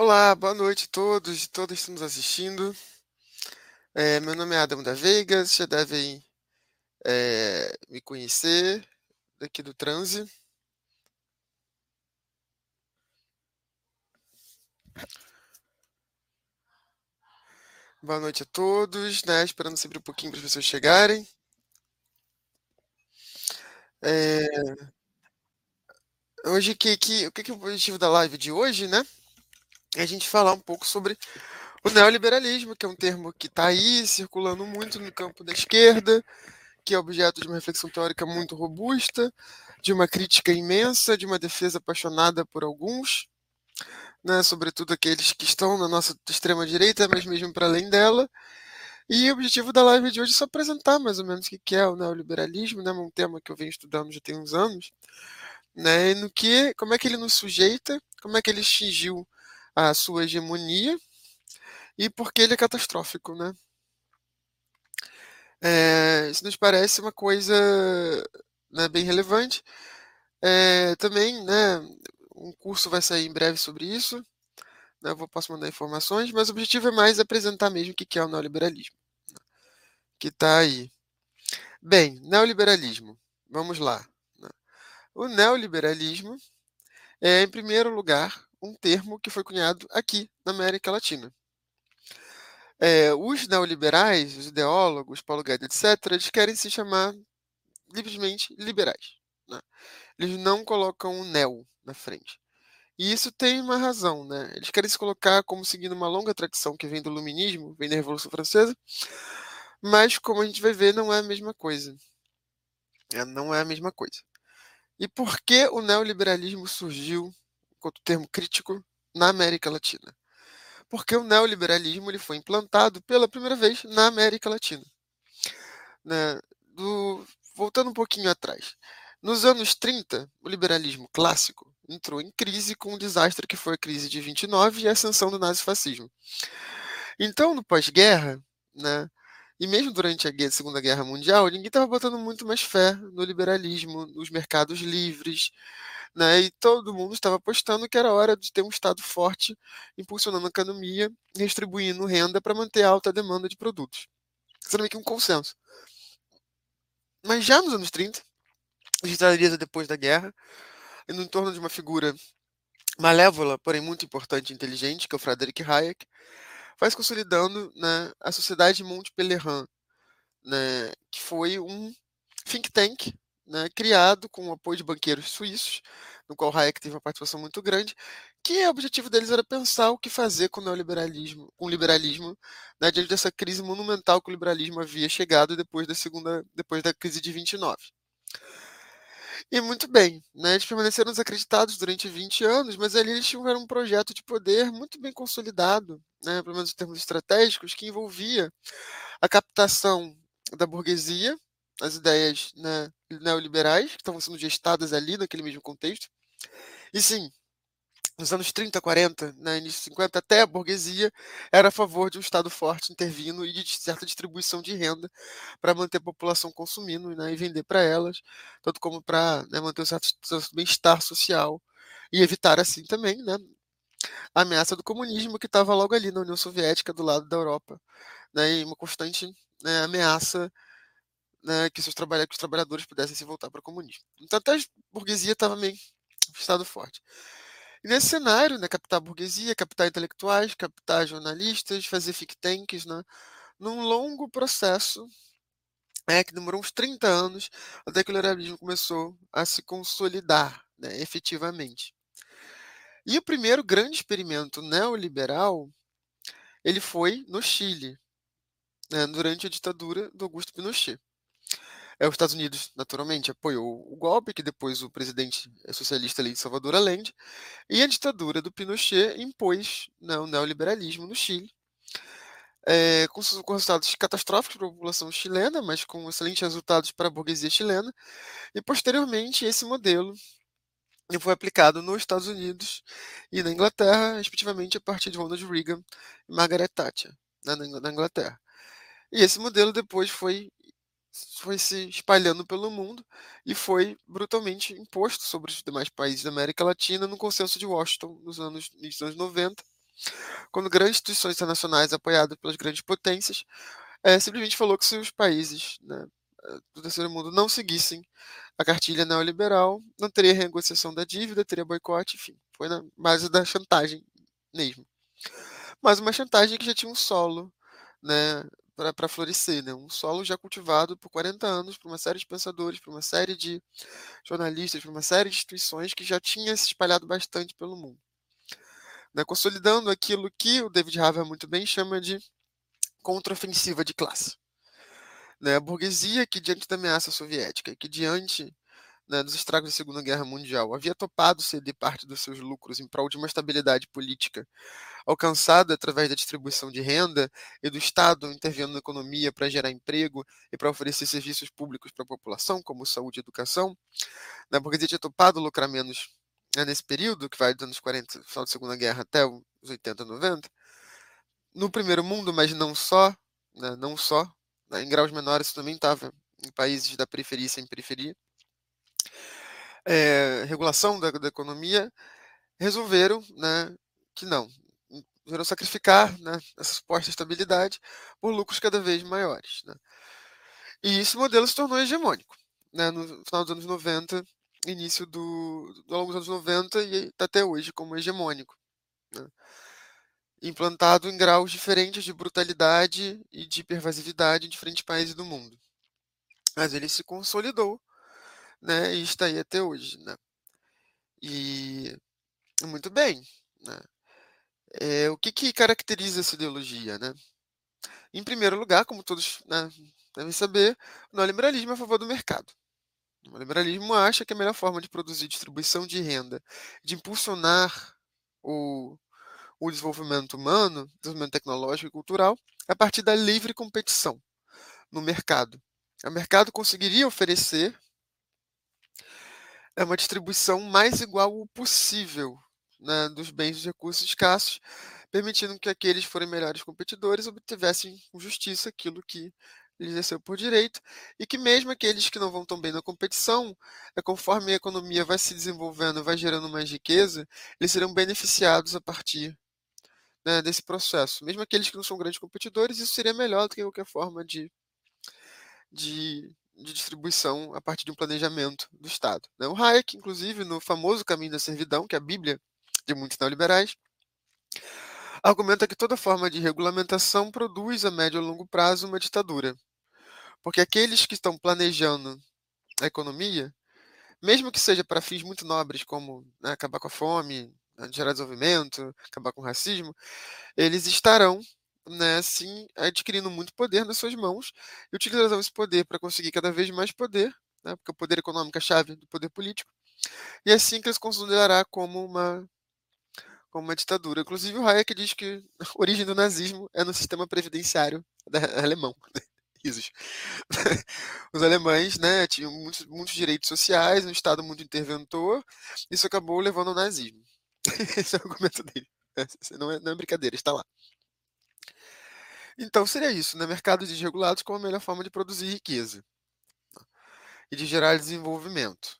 Olá, boa noite a todos e todas que estão nos assistindo. É, meu nome é Adam da Veiga, vocês já devem é, me conhecer daqui do Transe. Boa noite a todos, né? Esperando sempre um pouquinho para as pessoas chegarem. É, hoje, que, que, o que, que é o objetivo da live de hoje, né? A gente falar um pouco sobre o neoliberalismo, que é um termo que está aí circulando muito no campo da esquerda, que é objeto de uma reflexão teórica muito robusta, de uma crítica imensa, de uma defesa apaixonada por alguns, né, sobretudo aqueles que estão na nossa extrema-direita, mas mesmo para além dela. E o objetivo da live de hoje é só apresentar mais ou menos o que é o neoliberalismo, né, um tema que eu venho estudando já tem uns anos, né, no que, como é que ele nos sujeita, como é que ele extinguiu a sua hegemonia e porque ele é catastrófico, né? É, isso nos parece uma coisa né, bem relevante. É, também, né, um curso vai sair em breve sobre isso. Né, eu vou, posso mandar informações, mas o objetivo é mais apresentar mesmo o que é o neoliberalismo. Que está aí. Bem, neoliberalismo. Vamos lá. Né. O neoliberalismo é, em primeiro lugar, um termo que foi cunhado aqui na América Latina. É, os neoliberais, os ideólogos, Paulo Guedes, etc., eles querem se chamar simplesmente liberais. Né? Eles não colocam o neo na frente. E isso tem uma razão, né? Eles querem se colocar como seguindo uma longa tradição que vem do Iluminismo, vem da Revolução Francesa, mas como a gente vai ver, não é a mesma coisa. É, não é a mesma coisa. E por que o neoliberalismo surgiu quanto termo crítico na América Latina. Porque o neoliberalismo ele foi implantado pela primeira vez na América Latina. Né? Do, voltando um pouquinho atrás. Nos anos 30, o liberalismo clássico entrou em crise com o desastre que foi a crise de 29 e a ascensão do nazifascismo. Então, no pós-guerra, né, e mesmo durante a Segunda Guerra Mundial, ninguém estava botando muito mais fé no liberalismo, nos mercados livres, né? E todo mundo estava apostando que era hora de ter um Estado forte, impulsionando a economia, distribuindo renda para manter a alta demanda de produtos. Isso era meio que um consenso. Mas já nos anos 30, registrariza depois da guerra, no entorno de uma figura malévola, porém muito importante e inteligente, que é o Frederick Hayek, vai se consolidando né, a Sociedade Monte Pelerin, né, que foi um think tank né, criado com o apoio de banqueiros suíços, no qual Hayek teve uma participação muito grande, que o objetivo deles era pensar o que fazer com o neoliberalismo, com o liberalismo, né, diante dessa crise monumental que o liberalismo havia chegado depois da segunda, depois da crise de 29. E muito bem, né, eles permaneceram desacreditados durante 20 anos, mas ali eles tiveram um projeto de poder muito bem consolidado, né, pelo menos em termos estratégicos, que envolvia a captação da burguesia, as ideias né, neoliberais que estavam sendo gestadas ali naquele mesmo contexto. E sim, nos anos 30, 40, né, início 50, até a burguesia era a favor de um Estado forte intervindo e de certa distribuição de renda para manter a população consumindo né, e vender para elas, tanto como para né, manter um certo, bem-estar social e evitar assim também né, a ameaça do comunismo que estava logo ali na União Soviética, do lado da Europa, né, e uma constante né, ameaça né, que, seus que os trabalhadores pudessem se voltar para o comunismo. Então até a burguesia estava meio estado forte. E nesse cenário, né, captar burguesia, captar intelectuais, captar jornalistas, fazer think tanks, né, num longo processo é, que demorou uns 30 anos até que o liberalismo começou a se consolidar né, efetivamente. E o primeiro grande experimento neoliberal ele foi no Chile, né, durante a ditadura do Augusto Pinochet. É, os Estados Unidos, naturalmente, apoiou o golpe, que depois o presidente socialista ali de Salvador Allende, e a ditadura do Pinochet impôs né, o neoliberalismo no Chile, é, com, com, resultados catastróficos para a população chilena, mas com excelentes resultados para a burguesia chilena, e posteriormente esse modelo foi aplicado nos Estados Unidos e na Inglaterra, respectivamente a partir de Ronald Reagan e Margaret Thatcher, né, na Inglaterra. E esse modelo depois foi foi se espalhando pelo mundo e foi brutalmente imposto sobre os demais países da América Latina no consenso de Washington nos anos, nos anos 90, quando grandes instituições internacionais apoiadas pelas grandes potências é, simplesmente falou que se os países né, do terceiro mundo não seguissem a cartilha neoliberal, não teria renegociação da dívida, teria boicote, enfim, foi na base da chantagem mesmo. Mas uma chantagem que já tinha um solo, né, para florescer, né, um solo já cultivado por 40 anos por uma série de pensadores, por uma série de jornalistas, por uma série de instituições que já tinha se espalhado bastante pelo mundo. Né, consolidando aquilo que o David Harvey muito bem chama de contraofensiva de classe. Né, a burguesia que, diante da ameaça soviética, que diante né, dos estragos da Segunda Guerra Mundial, havia topado ceder parte dos seus lucros em prol de uma estabilidade política alcançada através da distribuição de renda e do Estado intervindo na economia para gerar emprego e para oferecer serviços públicos para a população, como saúde e educação. Né, burguesia tinha topado lucrar menos né, nesse período, que vai dos anos 40, final da Segunda Guerra até os 80, 90. No primeiro mundo, mas não só, né, não só, né, em graus menores também estava em países da periferia sem periferia, é, regulação da, da, economia, resolveram né, que não, resolveram sacrificar né, essa suposta estabilidade por lucros cada vez maiores. Né. E esse modelo se tornou hegemônico né, no final dos anos 90, início do, do longo dos anos 90 e até hoje como hegemônico. Né implantado em graus diferentes de brutalidade e de pervasividade em diferentes países do mundo. Mas ele se consolidou, né, e está aí até hoje, né. E muito bem, né. É, o que, que caracteriza essa ideologia, né? Em primeiro lugar, como todos né, devem saber, o neoliberalismo é a favor do mercado. O liberalismo acha que a melhor forma de produzir distribuição de renda, de impulsionar o o desenvolvimento humano, desenvolvimento tecnológico e cultural, a partir da livre competição no mercado. O mercado conseguiria oferecer é, uma distribuição mais igual possível né, dos bens e recursos escassos, permitindo que aqueles que forem melhores competidores obtivessem com justiça aquilo que lhes desceu por direito, e que mesmo aqueles que não vão tão bem na competição, é, conforme a economia vai se desenvolvendo, vai gerando mais riqueza, eles serão beneficiados a partir né, desse processo. Mesmo aqueles que não são grandes competidores, isso seria melhor do que qualquer forma de, de, de distribuição a partir de um planejamento do Estado. Né? O Hayek, inclusive, no famoso Caminho da Servidão, que é a Bíblia de muitos neoliberais, argumenta que toda forma de regulamentação produz a médio e longo prazo uma ditadura. Porque aqueles que estão planejando a economia, mesmo que seja para fins muito nobres, como né, acabar com a fome, gerar desenvolvimento, acabar com o racismo, eles estarão, né, assim, adquirindo muito poder nas suas mãos e utilizarão esse poder para conseguir cada vez mais poder, né, porque o poder econômico é a chave do poder político, e é assim que eles considerará como uma como uma ditadura. Inclusive o Hayek diz que a origem do nazismo é no sistema previdenciário alemão. Risos. Os alemães né, tinham muitos, muitos direitos sociais, um Estado muito interventor, isso acabou levando ao nazismo. Esse é o argumento dele. Não é, não é brincadeira, está lá. Então seria isso, né? Mercados desregulados como a melhor forma de produzir riqueza e de gerar desenvolvimento.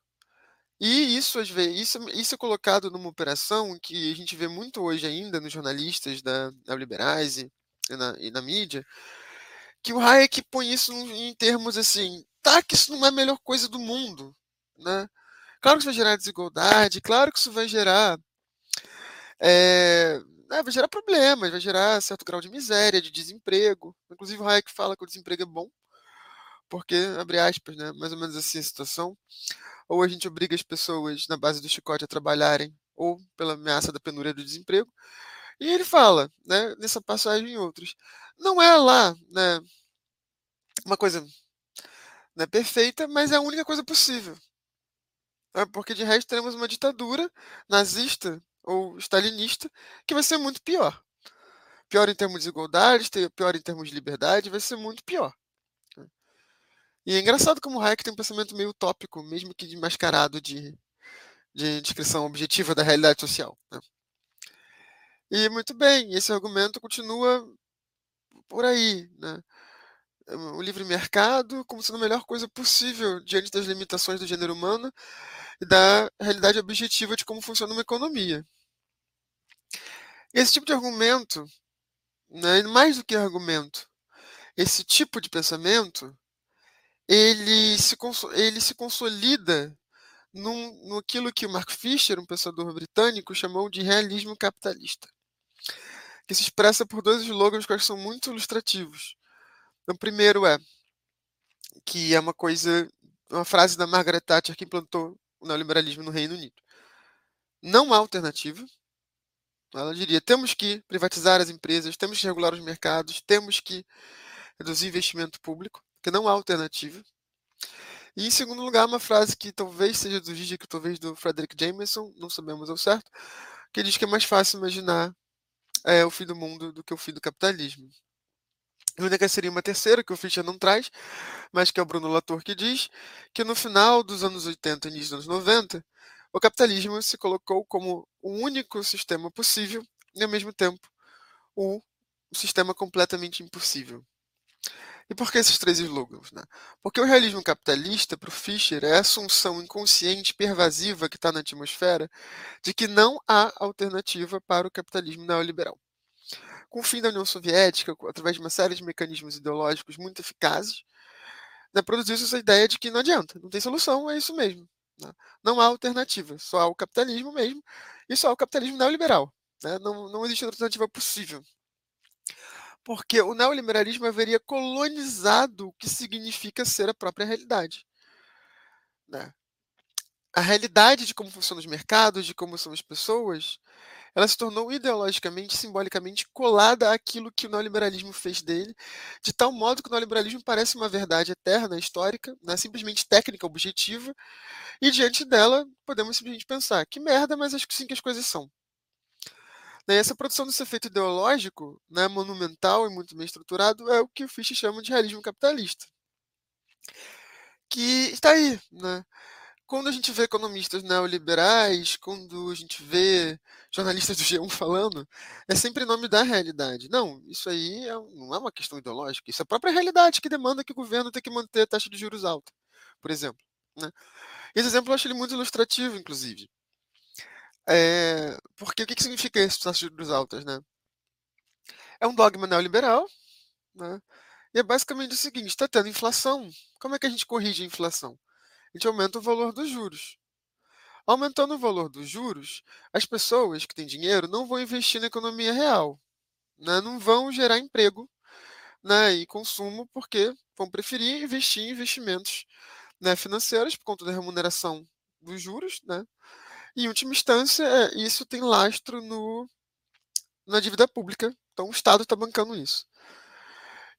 E isso, às vezes, isso, isso é colocado numa operação que a gente vê muito hoje ainda nos jornalistas da, da liberais e, e, na, e na mídia, que o Hayek põe isso em termos assim, tá, que isso não é a melhor coisa do mundo, né? Claro que isso vai gerar desigualdade, claro que isso vai gerar é, vai gerar problemas, vai gerar certo grau de miséria, de desemprego. Inclusive o Hayek fala que o desemprego é bom, porque, abre aspas, né, mais ou menos assim a situação, ou a gente obriga as pessoas na base do chicote a trabalharem, ou pela ameaça da penúria do desemprego. E ele fala, né, nessa passagem e outros, não é lá né, uma coisa né, perfeita, mas é a única coisa possível. Né, porque de resto teremos uma ditadura nazista ou stalinista, que vai ser muito pior. Pior em termos de desigualdade, pior em termos de liberdade, vai ser muito pior. E é engraçado como o Hayek tem um pensamento meio utópico, mesmo que mascarado de, de descrição objetiva da realidade social. Né? E muito bem, esse argumento continua por aí. Né? O livre mercado como sendo a melhor coisa possível diante das limitações do gênero humano e da realidade objetiva de como funciona uma economia. Esse tipo de argumento, né, mais do que argumento, esse tipo de pensamento, ele se, ele se consolida num, aquilo que o Mark Fisher, um pensador britânico, chamou de realismo capitalista, que se expressa por dois slogans que são muito ilustrativos. O primeiro é que é uma coisa, uma frase da Margaret Thatcher que implantou o neoliberalismo no Reino Unido. Não há alternativa. Ela diria: temos que privatizar as empresas, temos que regular os mercados, temos que reduzir investimento público, porque não há alternativa. E em segundo lugar, uma frase que talvez seja do Gigi, que talvez do Frederick Jameson, não sabemos ao certo, que diz que é mais fácil imaginar é, o fim do mundo do que o fim do capitalismo. E única seria uma terceira, que o Fischer não traz, mas que é o Bruno Latour que diz, que no final dos anos 80 e início dos anos 90, o capitalismo se colocou como o único sistema possível e, ao mesmo tempo, o sistema completamente impossível. E por que esses três slogans? Né? Porque o realismo capitalista, para o Fischer, é a assunção inconsciente pervasiva que está na atmosfera de que não há alternativa para o capitalismo neoliberal. Com o fim da União Soviética, através de uma série de mecanismos ideológicos muito eficazes, né, produziu-se essa ideia de que não adianta, não tem solução, é isso mesmo. Né? Não há alternativa, só há o capitalismo mesmo, e só há o capitalismo neoliberal. Né? Não, não existe alternativa possível porque o neoliberalismo haveria colonizado o que significa ser a própria realidade. Né? A realidade de como funcionam os mercados, de como são as pessoas, ela se tornou ideologicamente, simbolicamente colada àquilo que o neoliberalismo fez dele, de tal modo que o neoliberalismo parece uma verdade eterna, histórica, né, simplesmente técnica, objetiva, e diante dela podemos simplesmente pensar: que merda, mas acho que sim que as coisas são. Né, essa produção desse efeito ideológico, né, monumental e muito bem estruturado, é o que o Fischer chama de realismo capitalista. Que está aí, né? Quando a gente vê economistas neoliberais, quando a gente vê jornalistas do G1 falando, é sempre em nome da realidade. Não, isso aí é, não é uma questão ideológica, isso é a própria realidade que demanda que o governo tenha que manter a taxa de juros alta, por exemplo. Né? Esse exemplo eu acho ele muito ilustrativo, inclusive. É, porque o que, que significa esse taxa de juros altas, né? É um dogma neoliberal, né? E é basicamente o seguinte: está tendo inflação. Como é que a gente corrige a inflação? A gente aumenta o valor dos juros. Aumentando o valor dos juros, as pessoas que têm dinheiro não vão investir na economia real, né? não vão gerar emprego né? e consumo, porque vão preferir investir em investimentos né, financeiros por conta da remuneração dos juros, né? Em última instância, é, isso tem lastro no, na dívida pública. Então, o Estado está bancando isso.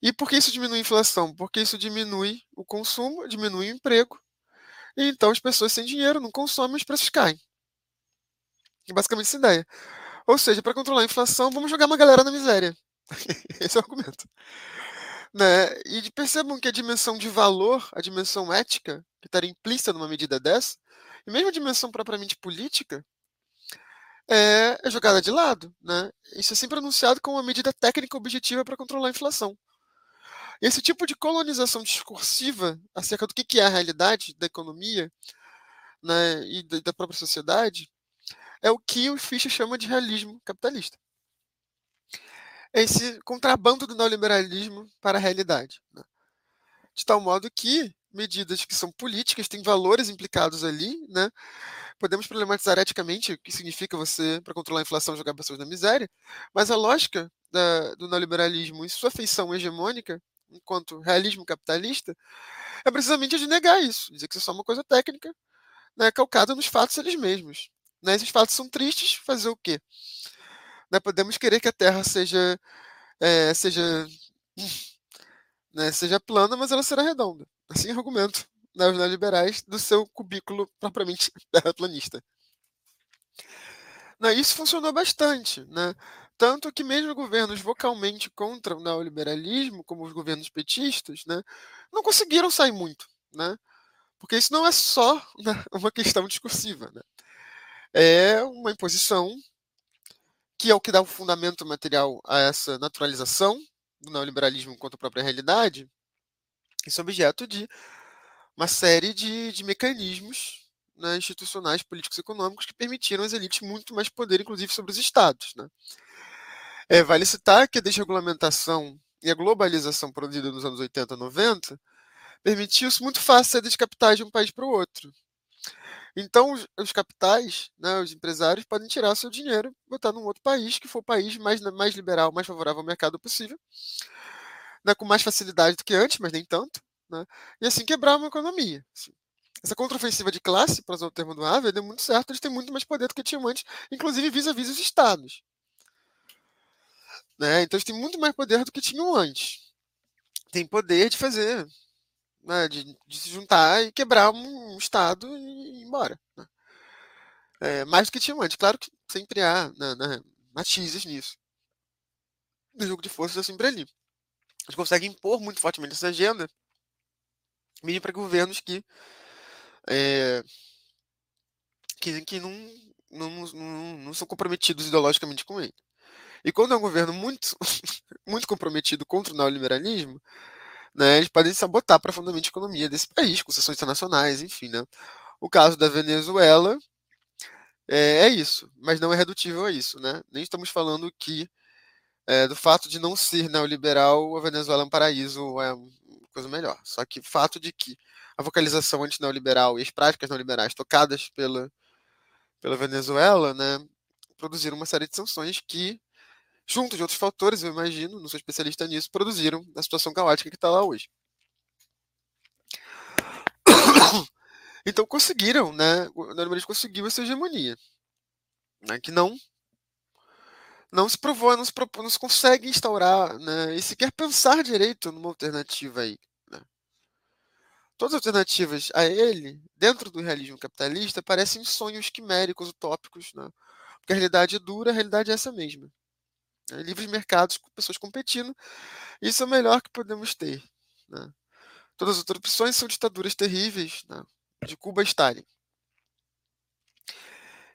E por que isso diminui a inflação? Porque isso diminui o consumo, diminui o emprego. E então as pessoas sem dinheiro não consomem, os preços caem. É basicamente essa ideia. Ou seja, para controlar a inflação, vamos jogar uma galera na miséria. Esse é o argumento. Né? E percebam que a dimensão de valor, a dimensão ética, que estaria implícita numa medida dessa, e mesmo a dimensão propriamente política, é, é jogada de lado. Né? Isso é sempre anunciado como uma medida técnica objetiva para controlar a inflação. Esse tipo de colonização discursiva acerca do que é a realidade da economia né, e da própria sociedade é o que o Fischer chama de realismo capitalista. É esse contrabando do neoliberalismo para a realidade. Né? De tal modo que medidas que são políticas, têm valores implicados ali, né? Podemos problematizar eticamente o que significa você, para controlar a inflação, jogar pessoas na miséria, mas a lógica da, do neoliberalismo e sua feição hegemônica, enquanto realismo capitalista, é precisamente de negar isso, dizer que isso é só uma coisa técnica, né, calcada nos fatos eles mesmos. Né? Esses fatos são tristes, fazer o quê? Né, podemos querer que a Terra seja, é, seja, né, seja plana, mas ela será redonda assim argumento né, os neoliberais do seu cubículo propriamente terraplanista. Né, isso funcionou bastante, né? Tanto que mesmo governos vocalmente contra o neoliberalismo, como os governos petistas, né, não conseguiram sair muito, né? Porque isso não é só né, uma questão discursiva, né? É uma imposição que é o que dá o fundamento material a essa naturalização do neoliberalismo quanto à própria realidade, isso é objeto de uma série de, de mecanismos né, institucionais, políticos e econômicos que permitiram às elites muito mais poder, inclusive sobre os estados. Né? É, vale citar que a desregulamentação e a globalização produzida nos anos 80 e 90 permitiu isso muito fácil sair de capitais de um país para o outro. Então, os, os capitais, né, os empresários, podem tirar seu dinheiro e botar num outro país, que for o país mais, mais liberal, mais favorável ao mercado possível, né, com mais facilidade do que antes, mas nem tanto, né, e assim quebrar uma economia. Assim. Essa contraofensiva de classe, para usar o termo do Havel, deu muito certo, eles têm muito mais poder do que tinham antes, inclusive vis-a-vis -vis os estados. Né? Então eles têm muito mais poder do que tinham antes. Tem poder de fazer, né? de, de, se juntar e quebrar um, um Estado e ir embora. Né? É, mais do que tinham antes. Claro que sempre há né, né, matizes nisso. O jogo de forças é sempre ali. Eles conseguem impor muito fortemente essa agenda, mesmo para governos que, é, que, que não, não, não, não são comprometidos ideologicamente com ele. E quando é um governo muito, muito comprometido contra o neoliberalismo, né, eles podem sabotar profundamente a economia desse país, com sessões internacionais, enfim. Né? O caso da Venezuela é, é, isso, mas não é redutível a isso. Né? Nem estamos falando que é, do fato de não ser neoliberal, a Venezuela é um paraíso, é uma coisa melhor. Só que o fato de que a vocalização anti-neoliberal e as práticas neoliberais tocadas pela, pela Venezuela né, produziram uma série de sanções que junto de outros fatores, eu imagino, não sou especialista nisso, produziram a situação caótica que está lá hoje. Então conseguiram, né? O neoliberalismo conseguiu essa hegemonia, né, que não não se provou, não se, propô, não se consegue instaurar, né, e sequer pensar direito numa alternativa aí. Né. Todas as alternativas a ele, dentro do realismo capitalista, parecem sonhos quiméricos, utópicos, né, porque a realidade é dura, a realidade é essa mesma. Né? Livres mercados com pessoas competindo. Isso é o melhor que podemos ter. Né? Todas as outras opções são ditaduras terríveis, né? de Cuba a Stalin.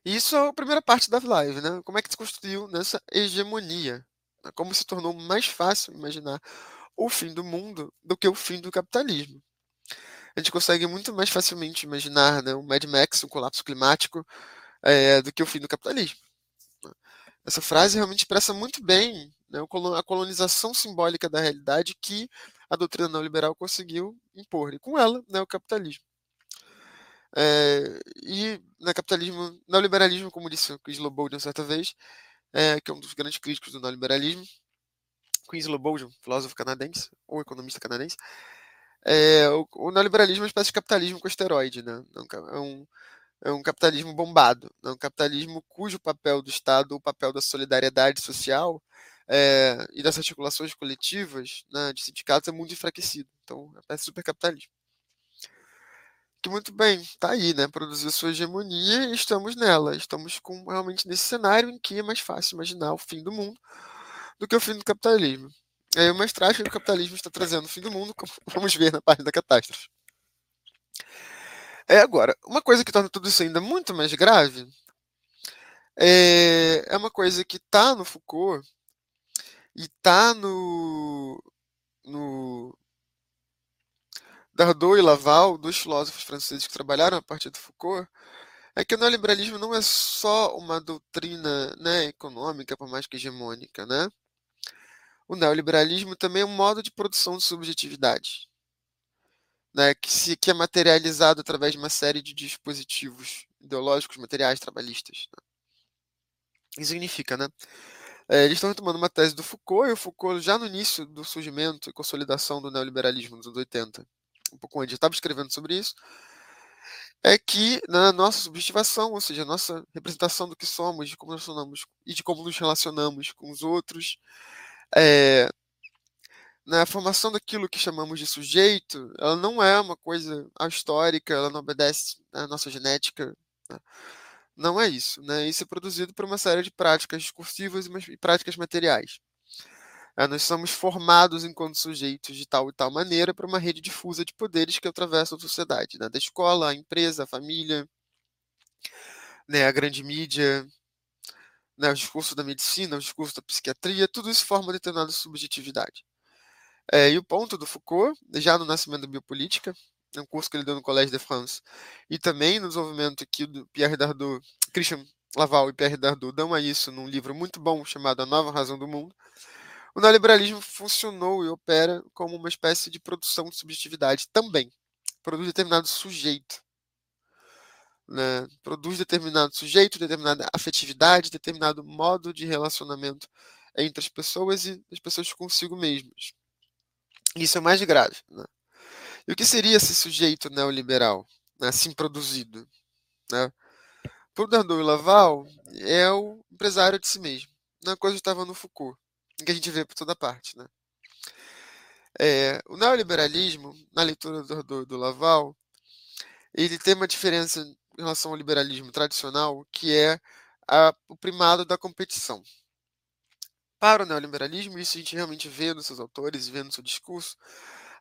E isso é a primeira parte da live, né? Como é que se construiu nessa hegemonia? Né? Como se tornou mais fácil imaginar o fim do mundo do que o fim do capitalismo. A gente consegue muito mais facilmente imaginar né, um Mad Max, um colapso climático, é, do que o fim do capitalismo. Essa frase realmente expressa muito bem né, a colonização simbólica da realidade que a doutrina neoliberal conseguiu impor, e com ela, né, o capitalismo. É, e no né, capitalismo, neoliberalismo, como disse o Chris Lobodian certa vez, é, que é um dos grandes críticos do neoliberalismo, Chris Lobodian, filósofo canadense, ou economista canadense, é, o, o, neoliberalismo é uma espécie de capitalismo com esteroide, né? É um, é um capitalismo bombado, é um capitalismo cujo papel do Estado, o papel da solidariedade social é, e das articulações coletivas né, de sindicatos é muito enfraquecido. Então, é supercapitalismo. Que muito bem, está aí, né? Produziu sua hegemonia e estamos nela. Estamos com, realmente nesse cenário em que é mais fácil imaginar o fim do mundo do que o fim do capitalismo. É uma estratégia que o capitalismo está trazendo o fim do mundo, como vamos ver na página da catástrofe. É agora, uma coisa que torna tudo isso ainda muito mais grave é, é uma coisa que está no Foucault e está no, no Dardot e Laval, dois filósofos franceses que trabalharam a partir do Foucault, é que o neoliberalismo não é só uma doutrina né, econômica, por mais que hegemônica, né? O neoliberalismo também é um modo de produção de subjetividade né, que, se, que é materializado através de uma série de dispositivos ideológicos, materiais, trabalhistas. Né? Isso significa, né? É, eles estão retomando uma tese do Foucault, e o Foucault, já no início do surgimento e consolidação do neoliberalismo nos anos 80, um pouco antes, estava escrevendo sobre isso, é que na nossa subjetivação, ou seja, a nossa representação do que somos, de como nós somos e de como nos relacionamos com os outros, é, né, formação daquilo que chamamos de sujeito, ela não é uma coisa histórica, ela não obedece à nossa genética. Né? Não é isso. Né? Isso é produzido por uma série de práticas discursivas e práticas materiais. É, nós somos formados enquanto sujeitos de tal e tal maneira para uma rede difusa de poderes que atravessa a sociedade, né? da escola, a empresa, a família, né? a grande mídia, né? o discurso da medicina, o discurso da psiquiatria, tudo isso forma determinada subjetividade. É, e o ponto do Foucault, já no Nascimento da Biopolítica, um curso que ele deu no Collège de France, e também no desenvolvimento aqui do Pierre Dardot, Christian Laval e Pierre Dardot dão a isso num livro muito bom chamado A Nova Razão do Mundo, o neoliberalismo funcionou e opera como uma espécie de produção de subjetividade também. Produz determinado sujeito. Né? Produz determinado sujeito, determinada afetividade, determinado modo de relacionamento entre as pessoas e as pessoas consigo mesmas. Isso é mais grave. Né? E o que seria esse sujeito neoliberal, né, assim produzido? Né? Para o e Laval, é o empresário de si mesmo. Na coisa estava no Foucault, que a gente vê por toda parte. Né? É, o neoliberalismo, na leitura do Dardot e do Laval, ele tem uma diferença em relação ao liberalismo tradicional, que é a, o primado da competição. Para o neoliberalismo, isso a gente realmente vê nos seus autores, vê no seu discurso,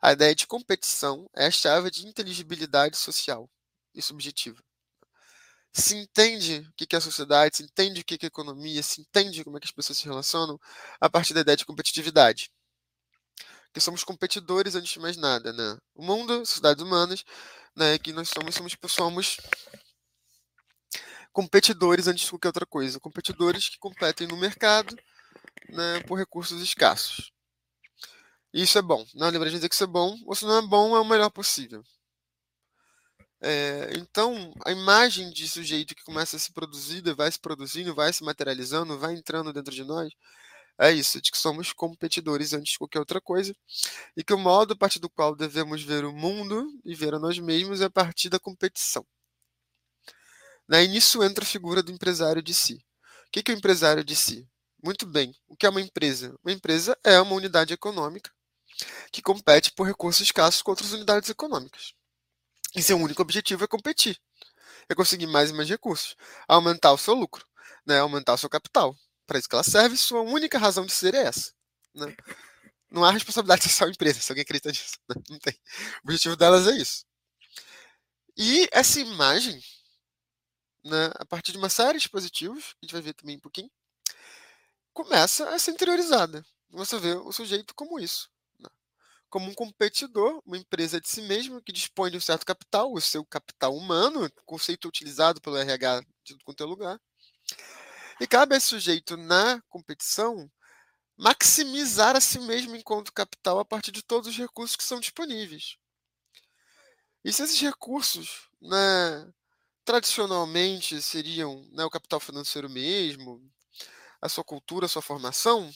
a ideia de competição é a chave de inteligibilidade social e subjetiva. Se entende o que é a sociedade, se entende o que é a economia, se entende como é que as pessoas se relacionam a partir da ideia de competitividade. Que somos competidores antes de mais nada, né? O mundo, sociedades humanas, né, que nós somos, somos, somos competidores antes de qualquer outra coisa. Competidores que competem no mercado né, por recursos escassos. Isso é bom. Não lembra de dizer que isso é bom, ou se não é bom, é o melhor possível. É, então, a imagem de sujeito que começa a se produzir, vai se produzindo, vai se materializando, vai entrando dentro de nós, é isso, de que somos competidores antes de qualquer outra coisa, e que o modo a partir do qual devemos ver o mundo e ver a nós mesmos é a partir da competição. Né? E nisso entra a figura do empresário de si. O que é o empresário de si? Muito bem, o que é uma empresa? Uma empresa é uma unidade econômica que compete por recursos escassos com outras unidades econômicas. E seu único objetivo é competir, é conseguir mais e mais recursos, aumentar o seu lucro, né, aumentar o seu capital. Para isso que ela serve, sua única razão de ser é essa. Né? Não há responsabilidade social empresa, se alguém acredita nisso. Né? Não tem. O objetivo delas é isso. E essa imagem, né, a partir de uma série de dispositivos, que a gente vai ver também um pouquinho, começa a ser interiorizada. Começa a ver o sujeito como isso como um competidor, uma empresa de si mesma que dispõe de um certo capital, o seu capital humano, conceito utilizado pelo RH de tudo é lugar. E cabe a esse sujeito, na competição, maximizar a si mesmo enquanto capital a partir de todos os recursos que são disponíveis. E se esses recursos, né, tradicionalmente seriam né, o capital financeiro mesmo, a sua cultura, a sua formação,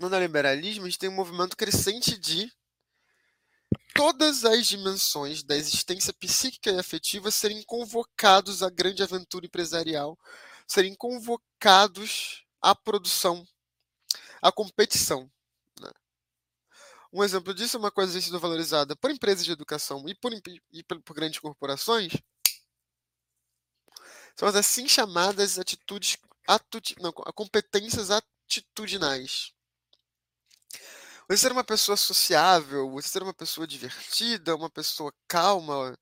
no neoliberalismo, a gente tem um movimento crescente de todas as dimensões da existência psíquica e afetiva serem convocados à grande aventura empresarial, serem convocados à produção, à competição. Né? Um exemplo disso é uma coisa que tem sido valorizada por empresas de educação e por, e por, por grandes corporações, são as assim chamadas atitudes, atitude, não, competências atitudinais. Você ser uma pessoa sociável, você ser uma pessoa divertida, uma pessoa calma,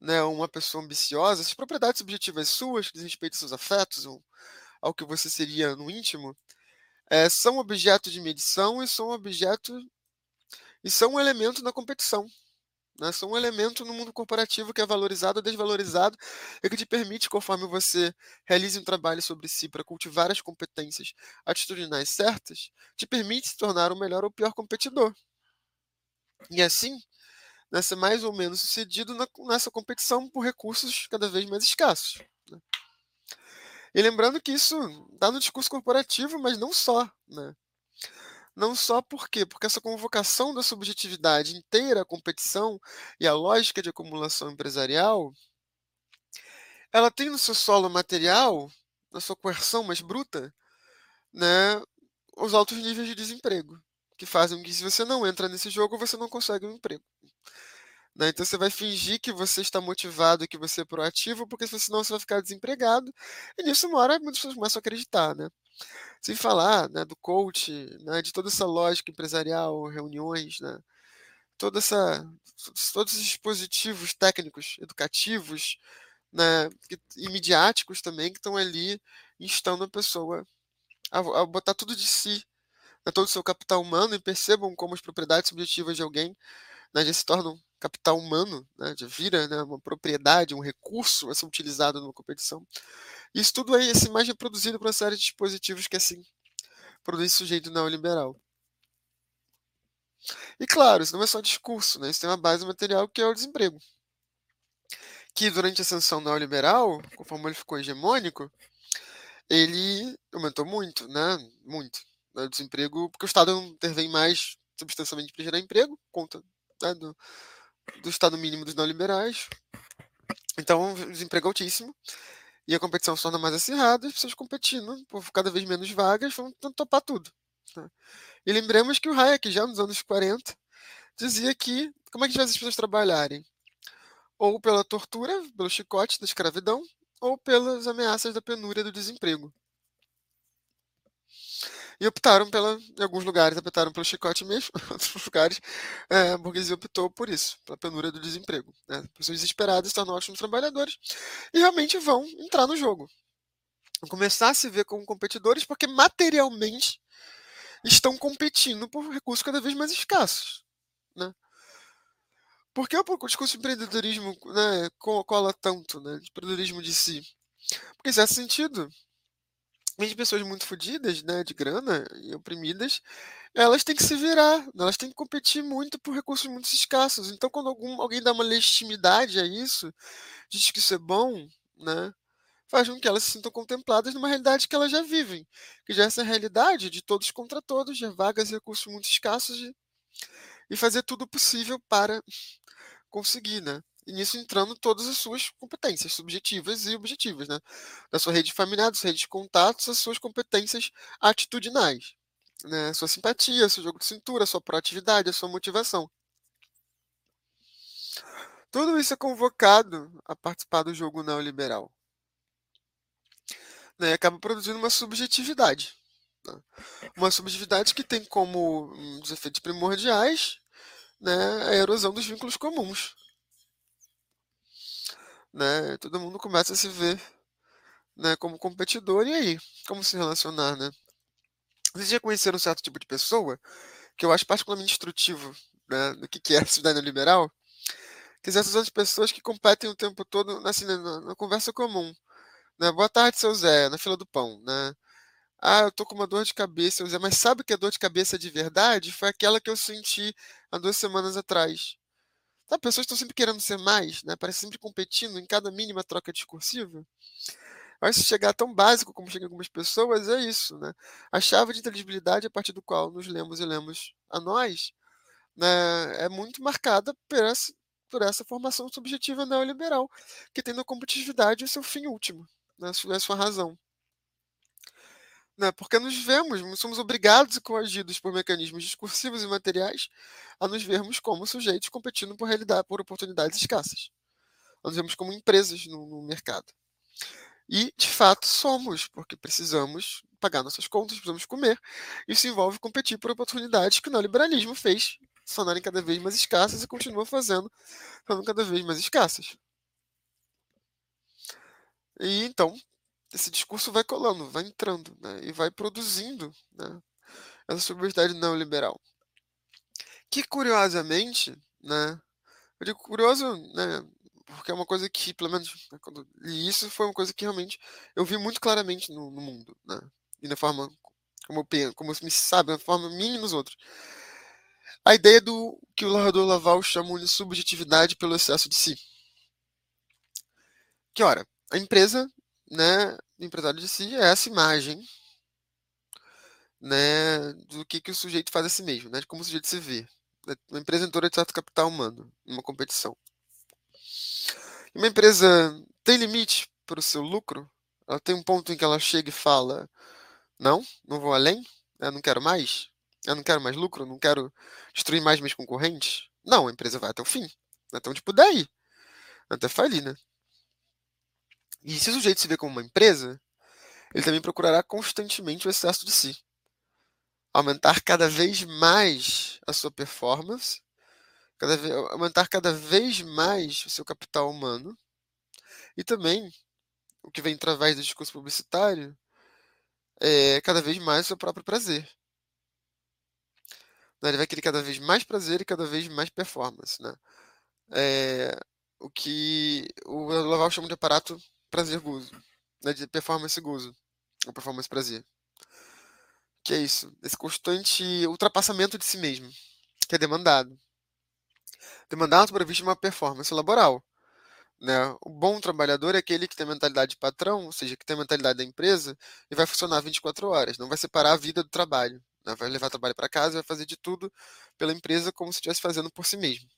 né, uma pessoa ambiciosa, essas propriedades subjetivas suas, que aos seus afetos, ao que você seria no íntimo, é, são objeto de medição e são objeto e são um elemento na competição. Né? São um elemento no mundo corporativo que é valorizado ou desvalorizado e que te permite, conforme você realize um trabalho sobre si para cultivar as competências atitudinais certas, te permite se tornar o melhor ou pior competidor. E assim, né, ser mais ou menos sucedido na, nessa competição por recursos cada vez mais escassos. Né? E lembrando que isso está no discurso corporativo, mas não só. Né? Não só por quê? Porque essa convocação da subjetividade inteira à competição e à lógica de acumulação empresarial, ela tem no seu solo material, na sua coerção mais bruta, né, os altos níveis de desemprego, que fazem que se você não entra nesse jogo, você não consegue um emprego. Né? Então você vai fingir que você está motivado, que você é proativo, porque senão você vai ficar desempregado. E nisso uma hora muitas pessoas começam a acreditar, né? Sem falar né, do coach, né, de toda essa lógica empresarial, reuniões, né, toda essa, todos os dispositivos técnicos, educativos né, e midiáticos também que estão ali instando a pessoa a, a botar tudo de si, né, todo o seu capital humano e percebam como as propriedades subjetivas de alguém né, já se tornam capital humano, né, já vira né, uma propriedade, um recurso a ser utilizado numa competição. Isso tudo é assim, mais reproduzido por uma série de dispositivos que assim produz sujeito neoliberal. E claro, isso não é só discurso, né? Isso tem uma base material que é o desemprego. Que durante a ascensão neoliberal, conforme ele ficou hegemônico, ele aumentou muito, né? Muito. Né? O desemprego, porque o Estado não intervém mais substancialmente para gerar emprego, conta né? do, do Estado mínimo dos neoliberais. Então, desemprego altíssimo. E a competição se torna mais acirrada, as pessoas competindo por cada vez menos vagas vão topar tudo. Né? E lembremos que o Hayek, já nos anos 40, dizia que como é que as pessoas trabalharem? Ou pela tortura, pelo chicote da escravidão, ou pelas ameaças da penúria do desemprego. E optaram pela, em alguns lugares optaram pelo chicote mesmo, em outros lugares é, a burguesia optou por isso, pela penúria do desemprego. Né? Pessoas desesperadas tornam ótimos trabalhadores e realmente vão entrar no jogo. Vão começar a se ver como competidores porque materialmente estão competindo por recursos cada vez mais escassos. Né? Por que o discurso de empreendedorismo né, cola tanto, né, de empreendedorismo de si? Porque, em certo sentido, mesmo pessoas muito fodidas, né, de grana e oprimidas, elas têm que se virar, elas têm que competir muito por recursos muito escassos. Então, quando algum, alguém dá uma legitimidade a isso, diz que isso é bom, né, faz com que elas se sintam contempladas numa realidade que elas já vivem, que já é essa realidade de todos contra todos, de vagas e recursos muito escassos, de, e fazer tudo possível para conseguir, né? E nisso entrando todas as suas competências subjetivas e objetivas, né? Da sua rede familiar, da sua rede de contatos, as suas competências atitudinais, né? Sua simpatia, seu jogo de cintura, sua proatividade, a sua motivação. Tudo isso é convocado a participar do jogo neoliberal né, acaba produzindo uma subjetividade. Né? Uma subjetividade que tem como um dos efeitos primordiais né, a erosão dos vínculos comuns. Né? Todo mundo começa a se ver né, como competidor, e aí? Como se relacionar? Né? Vocês já conheceram um certo tipo de pessoa que eu acho particularmente instrutivo né, do que é a cidadania liberal? Que são essas pessoas que competem o tempo todo assim, na, na conversa comum. Né? Boa tarde, seu Zé, na fila do pão, né? Ah, eu tô com uma dor de cabeça, seu Zé, mas sabe que a dor de cabeça de verdade foi aquela que eu senti há duas semanas atrás. As pessoas estão sempre querendo ser mais, né? Parece sempre competindo em cada mínima troca discursiva. Mas se chegar tão básico como chega algumas pessoas, é isso, né? A chave de inteligibilidade a partir do qual nos lemos e lemos a nós, né, é muito marcada por essa, por essa formação subjetiva neoliberal, que tem na competitividade o seu fim último sua, na sua razão. Né? Porque nos vemos, somos obrigados e coagidos por mecanismos discursivos e materiais a nos vermos como sujeitos competindo por realidade, por oportunidades escassas. A nos vemos como empresas no, no mercado. E, de fato, somos, porque precisamos pagar nossas contas, precisamos comer. Isso envolve competir por oportunidades que o neoliberalismo fez se tornarem cada vez mais escassas e continua fazendo, sendo cada vez mais escassas. E então, esse discurso vai colando, vai entrando, né, e vai produzindo né, essa subversividade neoliberal. Que, curiosamente, né, eu digo curioso, né, porque é uma coisa que, pelo menos, né, quando li isso, foi uma coisa que realmente eu vi muito claramente no, no mundo, né, e na forma como eu penso, como me sabe, na forma e nos outros. A ideia do que o narrador Laval chama de subjetividade pelo excesso de si. Que, ora, a empresa, né, o empresário de si é essa imagem, né, do que, que o sujeito faz a si mesmo, né, de como o sujeito se vê. Né, uma empresa em de certo capital humano, uma competição. Uma empresa tem limite para o seu lucro? Ela tem um ponto em que ela chega e fala: não, não vou além, eu não quero mais, eu não quero mais lucro, não quero destruir mais meus concorrentes. Não, a empresa vai até o fim. Então, tipo, daí, até falir, né? E se o sujeito se vê como uma empresa, ele também procurará constantemente o excesso de si. Aumentar cada vez mais a sua performance, cada vez, aumentar cada vez mais o seu capital humano e também, o que vem através do discurso publicitário, é cada vez mais o seu próprio prazer. Ele vai querer cada vez mais prazer e cada vez mais performance. Né? É, o que o Laval chama de aparato prazergoso. né, de performance gozo, ou performance prazer. Que é isso, esse constante ultrapassamento de si mesmo, que é demandado. Demandado para de uma performance laboral. Né? O bom trabalhador é aquele que tem mentalidade de patrão, ou seja, que tem mentalidade da empresa e vai funcionar 24 horas, não vai separar a vida do trabalho. Né? Vai levar trabalho para casa e vai fazer de tudo pela empresa como se estivesse fazendo por si mesmo.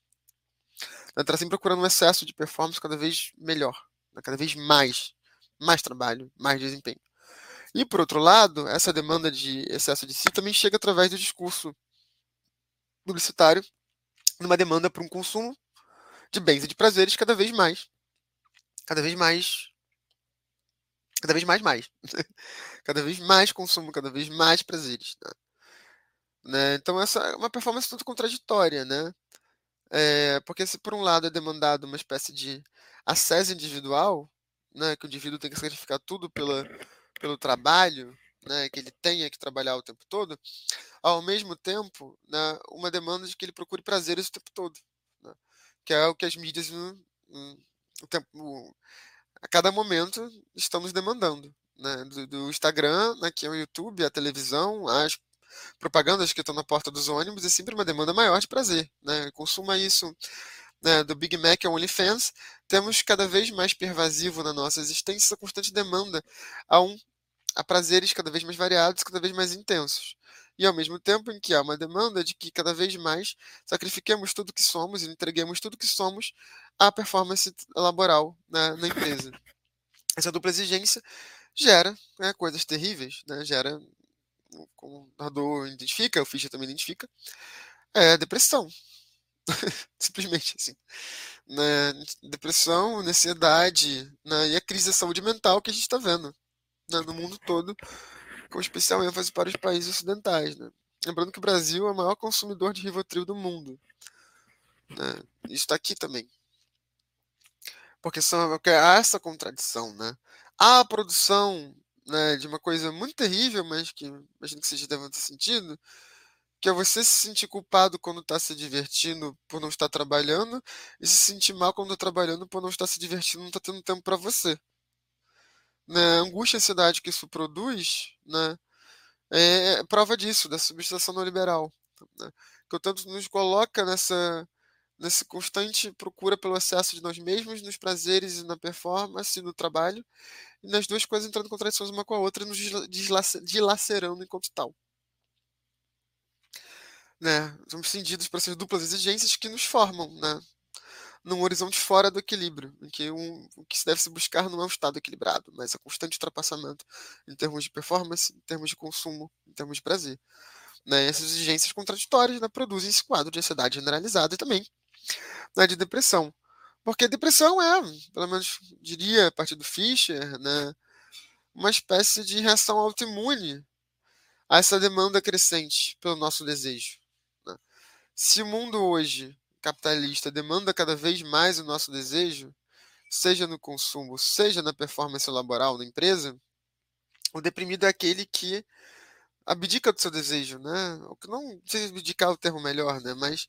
Está sempre procurando um excesso de performance cada vez melhor? Cada vez mais, mais trabalho, mais desempenho. E por outro lado, essa demanda de excesso de si também chega através do discurso publicitário, numa demanda para um consumo de bens e de prazeres cada vez mais. Cada vez mais. Cada vez mais, mais. cada vez mais consumo, cada vez mais prazeres. Né? Né? Então, essa é uma performance tanto contraditória, né? É, porque se por um lado é demandado uma espécie de acesso individual, né, que o indivíduo tem que sacrificar tudo pela, pelo trabalho, né, que ele tenha que trabalhar o tempo todo, ao mesmo tempo, né, uma demanda de que ele procure prazeres o tempo todo que é o que as mídias no, no tempo, a cada momento estão nos demandando. Né? Do, do, Instagram, né, que é o YouTube, a televisão, as propagandas que estão na porta dos ônibus, é sempre uma demanda maior de prazer. Né? Consuma isso né, do Big Mac ao OnlyFans, temos cada vez mais pervasivo na nossa existência essa constante demanda a, um, a prazeres cada vez mais variados, cada vez mais intensos e ao mesmo tempo em que há uma demanda de que cada vez mais sacrifiquemos tudo que somos e entreguemos tudo que somos à performance laboral né, na empresa. Essa dupla exigência gera né, coisas terríveis, né, gera, como o narrador identifica, o Fischer também identifica, é depressão. Simplesmente assim. Né, depressão, ansiedade né, e a crise da saúde mental que a gente está vendo né, no mundo todo com especial ênfase para os países ocidentais. Né? Lembrando que o Brasil é o maior consumidor de Rivotril do mundo. Né? Isso está aqui também. Porque, são, há essa contradição. Né? Há a produção né, de uma coisa muito terrível, mas que imagino que seja deve ter sentido, que é você se sentir culpado quando está se divertindo por não estar trabalhando e se sentir mal quando está trabalhando por não estar se divertindo, não está tendo tempo para você né, angústia e ansiedade que isso produz, né, é prova disso, da substituição neoliberal. Né, que o tanto nos coloca nessa, nessa constante procura pelo excesso de nós mesmos, nos prazeres e na performance, no trabalho, e nas duas coisas entrando em contradições uma com a outra, nos dilacerando enquanto tal. Né, somos cindidos por essas duplas exigências que nos formam, né? num horizonte fora do equilíbrio, em que um, o que se deve se buscar não é um estado equilibrado, mas a constante ultrapassamento em termos de performance, em termos de consumo, em termos de prazer. Né? Essas exigências contraditórias né, produzem esse quadro de ansiedade generalizada e também né, de depressão. Porque depressão é, pelo menos diria a partir do Fischer, né, uma espécie de reação autoimune a essa demanda crescente pelo nosso desejo. Se o mundo hoje capitalista demanda cada vez mais o nosso desejo, seja no consumo, seja na performance laboral na empresa, o deprimido é aquele que abdica do seu desejo, né? Não sei abdicar é o termo melhor, né? Mas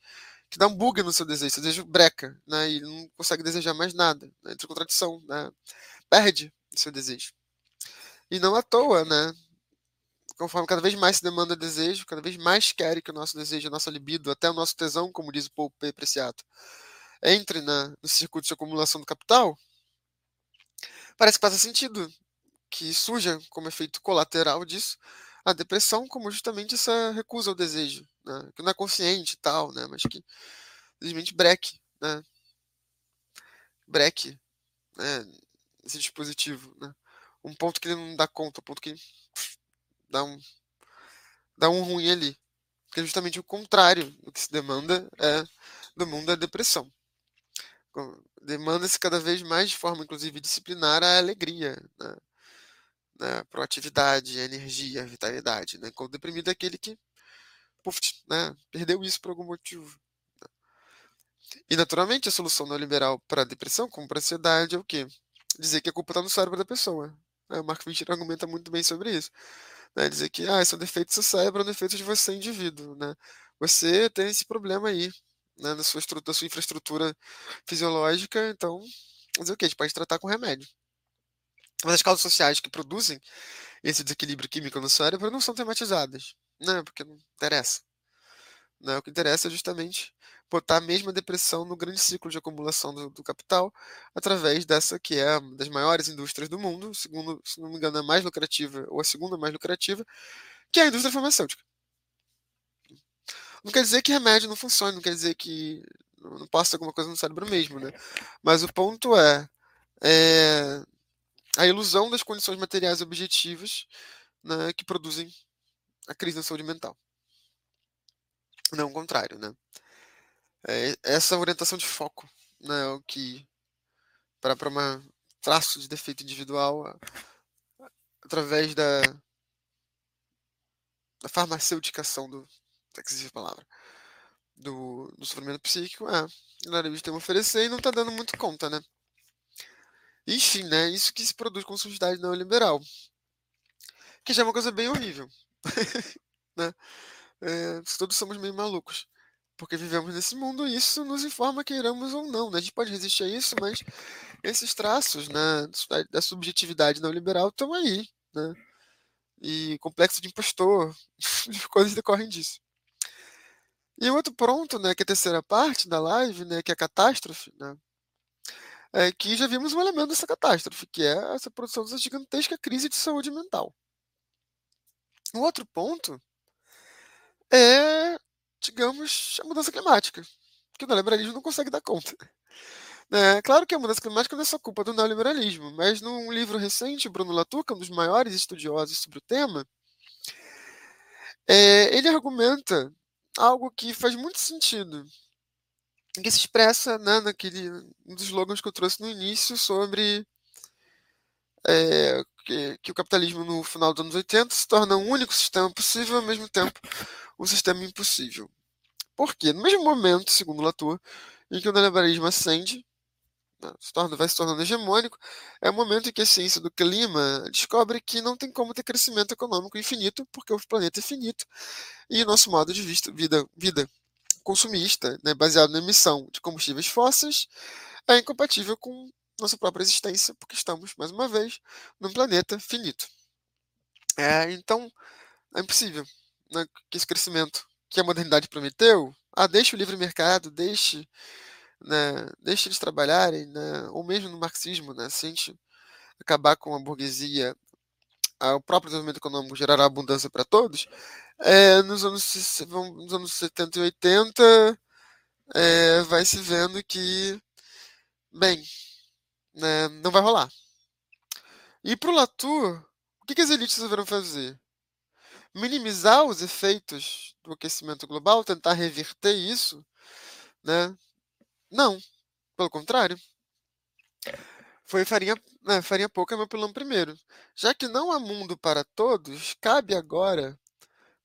que dá um bug no seu desejo, seu desejo breca, né? E não consegue desejar mais nada, né? entra em contradição, né? Perde o seu desejo. E não à toa, né? Conforme cada vez mais se demanda desejo, cada vez mais querem que o nosso desejo, a nossa libido, até o nosso tesão, como diz o Paul P. Preciato, entre na, no circuito de acumulação do capital, parece que faz sentido que surja como efeito colateral disso a depressão, como justamente essa recusa ao desejo, né? que não é consciente e tal, né? mas que simplesmente breque, né? breque né? esse dispositivo. Né? Um ponto que ele não dá conta, um ponto que dá um, dá um ruim ali. Que é justamente o contrário do que se demanda é, do mundo da depressão. Demanda-se cada vez mais de forma, inclusive, disciplinar a alegria, né? né? proatividade, a energia, a vitalidade. Né? o deprimido é aquele que puf, né? perdeu isso por algum motivo. Né? E, naturalmente, a solução neoliberal para a depressão, como para a ansiedade, é o quê? Dizer que a culpa está no cérebro da pessoa. O Mark Fisher argumenta muito bem sobre isso né, dizer que ah, são defeitos do cérebro, são defeitos de você, indivíduo, né? Você tem esse problema aí, né, na sua, da sua infraestrutura fisiológica, então, dizer o que? A gente pode tratar com remédio. Mas as causas sociais que produzem esse desequilíbrio químico no cérebro não são tematizadas, né? Porque não interessa. Né? O que interessa é justamente botar a mesma depressão no grande ciclo de acumulação do, do, capital através dessa que é uma das maiores indústrias do mundo, segundo, se não me engano, a mais lucrativa ou a segunda mais lucrativa, que é a indústria farmacêutica. Não quer dizer que remédio não funcione, não quer dizer que não possa alguma coisa no cérebro mesmo, né? Mas o ponto é, é a ilusão das condições materiais objetivas né, que produzem a crise da saúde mental. Não o contrário, né? É essa orientação de foco, né, o que para um traço de defeito individual através da, da do é que a palavra do, do sofrimento psíquico é o tem a oferecer e não está dando muito conta, né? Enfim, né? Isso que se produz com sociedade neoliberal. Que já é uma coisa bem horrível. né? É, todos somos meio malucos. Porque vivemos nesse mundo e isso nos informa que iramos ou não. Né? A gente pode resistir a isso, mas esses traços né, da subjetividade neoliberal estão aí. Né? E complexo de impostor, coisas decorrem disso. E outro ponto, né, que é a terceira parte da live, né, que é a catástrofe, né, é que já vimos um elemento dessa catástrofe, que é essa produção dessa gigantesca crise de saúde mental. O outro ponto é, digamos, a mudança climática, que o neoliberalismo não consegue dar conta. É, claro que a mudança climática não é só culpa do neoliberalismo, mas num livro recente, Bruno é um dos maiores estudiosos sobre o tema, é, ele argumenta algo que faz muito sentido, que se expressa né, naquele um dos slogans que eu trouxe no início sobre é, que, que, o capitalismo no final dos anos 80 se torna um único sistema possível ao mesmo tempo um sistema impossível. Por quê? No mesmo momento, segundo Latour, em que o neoliberalismo ascende, né, se torna, vai se tornando hegemônico, é o momento em que a ciência do clima descobre que não tem como ter crescimento econômico infinito, porque o planeta é finito, e o nosso modo de vista, vida, vida consumista, né, baseado na emissão de combustíveis fósseis, é incompatível com nossa própria existência, porque estamos, mais uma vez, num planeta finito. É, então, é impossível né, que esse crescimento que a modernidade prometeu, ah, deixe o livre mercado, deixe, né, deixe eles trabalharem, né, ou mesmo no marxismo, né, se a gente acabar com a burguesia, ah, o próprio desenvolvimento econômico gerará abundância para todos, é, nos, anos, nos anos 70 e 80, é, vai se vendo que, bem, né, não vai rolar. E para o Latour, o que, que as elites resolveram fazer? Minimizar os efeitos do aquecimento global, tentar reverter isso, né? Não, pelo contrário. Foi farinha, né, farinha pouca, meu pilão primeiro. Já que não há mundo para todos, cabe agora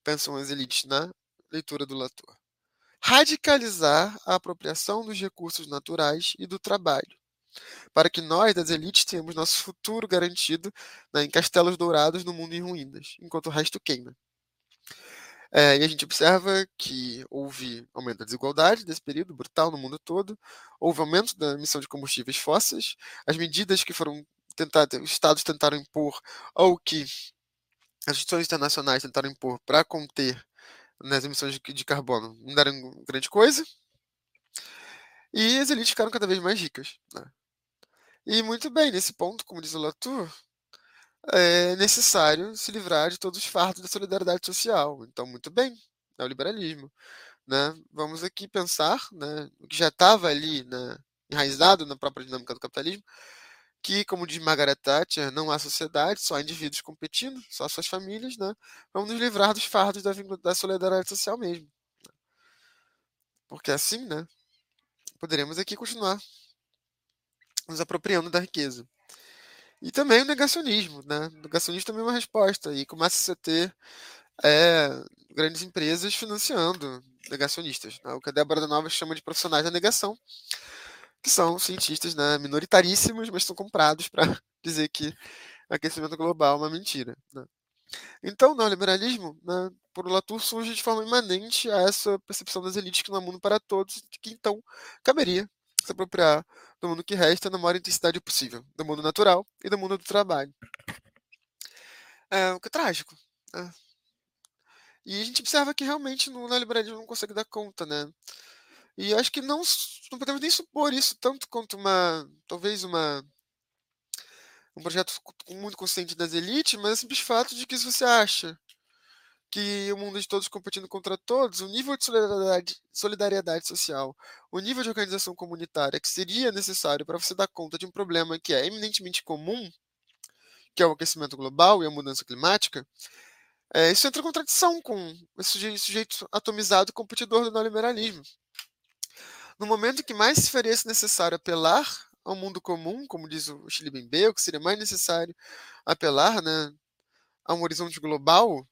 pensam as elites na leitura do Latour. Radicalizar a apropriação dos recursos naturais e do trabalho, para que nós, das elites, tenhamos nosso futuro garantido né, em castelos dourados no mundo em ruínas, enquanto o resto queima. É, e a gente observa que houve aumento da desigualdade desse período brutal no mundo todo, houve aumento da emissão de combustíveis fósseis, as medidas que foram tentadas, os estados tentaram impor, ou que as instituições internacionais tentaram impor para conter nas emissões de, de, carbono não deram grande coisa. E as elites ficaram cada vez mais ricas. Né? E muito bem, nesse ponto, como diz o Latour, é necessário se livrar de todos os fardos da solidariedade social. Então, muito bem, é o liberalismo. Né? Vamos aqui pensar né, o que já estava ali né, enraizado na própria dinâmica do capitalismo, que, como diz Margaret Thatcher, não há sociedade, só há indivíduos competindo, só suas famílias, né? Vamos nos livrar dos fardos da, da solidariedade social mesmo. Porque assim, né? Poderemos aqui continuar nos apropriando da riqueza. E também o negacionismo, né? O negacionismo também é uma resposta. E começa a ter é, grandes empresas financiando negacionistas. Né? O que a Débora da Nova chama de profissionais da negação que são cientistas né, minoritaríssimos, mas são comprados para dizer que aquecimento global é uma mentira. Né? Então, o neoliberalismo, né, por Latour, surge de forma imanente a essa percepção das elites que não há mundo para todos, que então caberia se apropriar do mundo que resta na maior intensidade possível, do mundo natural e do mundo do trabalho. É, o que é trágico. Né? E a gente observa que realmente no neoliberalismo não consegue dar conta, né? E acho que não, não podemos nem supor isso tanto quanto uma, talvez uma um projeto muito consciente das elites, mas é simples fato de que se você acha que o mundo de todos competindo contra todos, o nível de solidariedade, solidariedade social, o nível de organização comunitária que seria necessário para você dar conta de um problema que é eminentemente comum, que é o aquecimento global e a mudança climática, é, isso entra em contradição com esse sujeito, atomizado competidor do neoliberalismo. No momento que mais se faria necessário apelar ao mundo comum, como diz o Chile Bembe, que seria mais necessário apelar né, a um horizonte global,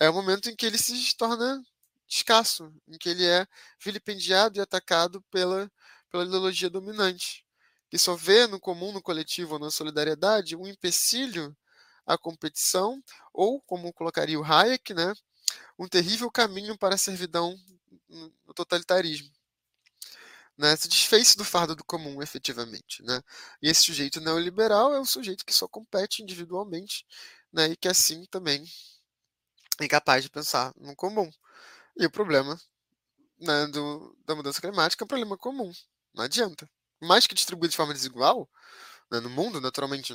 é o momento em que ele se torna escasso, em que ele é vilipendiado e atacado pela, pela ideologia dominante, que só vê no comum, no coletivo ou na solidariedade um empecilho à competição, ou, como colocaria o Hayek, né, um terrível caminho para a servidão no totalitarismo né, se desfez do fardo do comum, efetivamente. Né? E esse sujeito neoliberal é um sujeito que só compete individualmente né, e que assim também incapaz de pensar no comum. E o problema né, do, da mudança climática é um problema comum, não adianta. Mais que distribuído de forma desigual né, no mundo, naturalmente,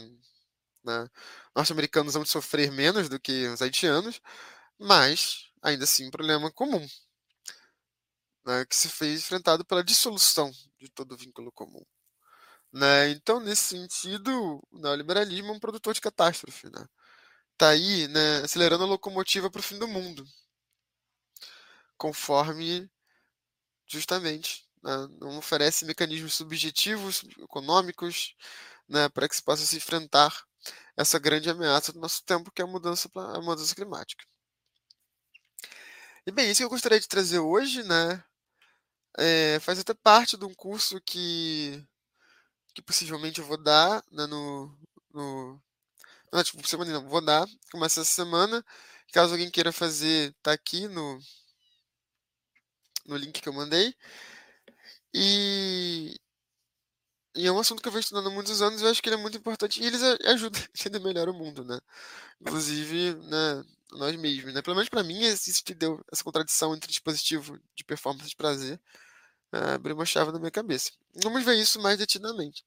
né, norte-americanos vão sofrer menos do que os haitianos, mas ainda assim um problema comum né, que se fez enfrentado pela dissolução de todo vínculo comum. Né? Então, nesse sentido, o neoliberalismo é um produtor de catástrofe. Né? Tá aí né, acelerando a locomotiva para o fim do mundo, conforme justamente né, não oferece mecanismos subjetivos, econômicos, né, para que se possa se enfrentar essa grande ameaça do nosso tempo, que é a mudança, a mudança climática. E bem, isso que eu gostaria de trazer hoje, né? É, faz até parte de um curso que, que possivelmente eu vou dar né, no, no. Não, tipo, semana não, vou dar. Começa essa semana. Caso alguém queira fazer, tá aqui no, no link que eu mandei. E, e é um assunto que eu venho estudando há muitos anos e eu acho que ele é muito importante. E eles ajudam a entender melhor o mundo, né? Inclusive, né, nós mesmos, né? Pelo menos para mim existe deu essa contradição entre dispositivo de performance e prazer. Uh, abriu uma chave na minha cabeça. Vamos ver isso mais detidamente.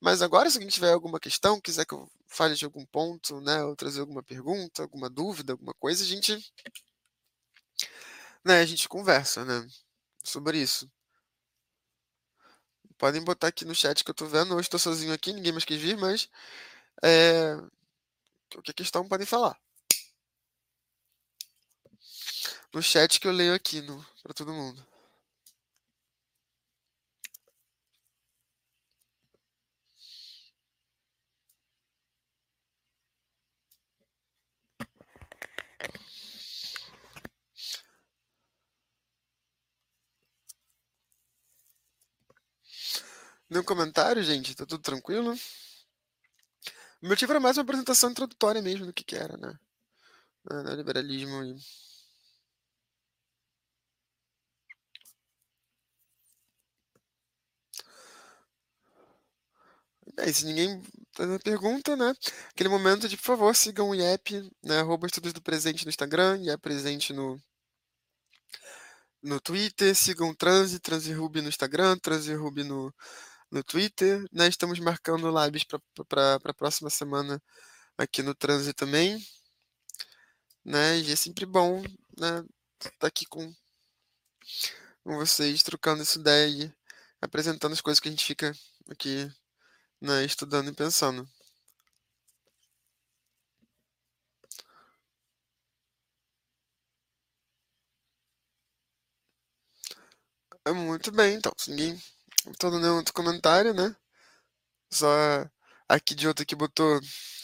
Mas agora, se alguém tiver alguma questão, quiser que eu fale de algum ponto, né, ou trazer alguma pergunta, alguma dúvida, alguma coisa, a gente, né, a gente conversa, né, sobre isso. Podem botar aqui no chat que eu tô vendo. Hoje estou sozinho aqui, ninguém mais quis vir, mas é, qualquer questão podem falar no chat que eu leio aqui para todo mundo. Nenhum comentário, gente? Tá tudo tranquilo? O motivo era mais uma apresentação introdutória mesmo do que, que era, né? É, liberalismo e É, se ninguém tá pergunta, né? Aquele momento de, por favor, sigam o IEP, né? Arroba Estudos do Presente no Instagram, IEP Presente no, no Twitter, sigam Transi, Transiruby no Instagram, Transiruby no, no Twitter, né? Estamos marcando lives para a próxima semana aqui no Transi também, né? E é sempre bom, né? Tá aqui com, com vocês, trocando essa ideia e apresentando as coisas que a gente fica aqui né, estudando e pensando. É muito bem, então. Se ninguém botou nenhum outro comentário, né? Só aqui de outra que botou.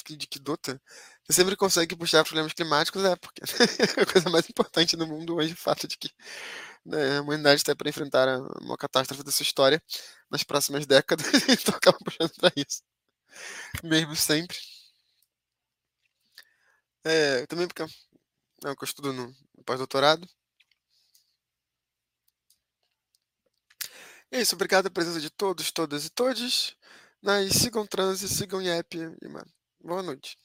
De que dota? Você sempre consegue puxar problemas climáticos, é, porque a coisa mais importante no mundo hoje, o fato de que né, a humanidade está para enfrentar uma catástrofe da sua história nas próximas décadas, então acaba puxando para isso. Mesmo sempre. É, também porque é eu estudo no pós-doutorado. É isso, obrigado a presença de todos, todas e todes, né, e sigam transe, sigam IEP e mano, boa noite.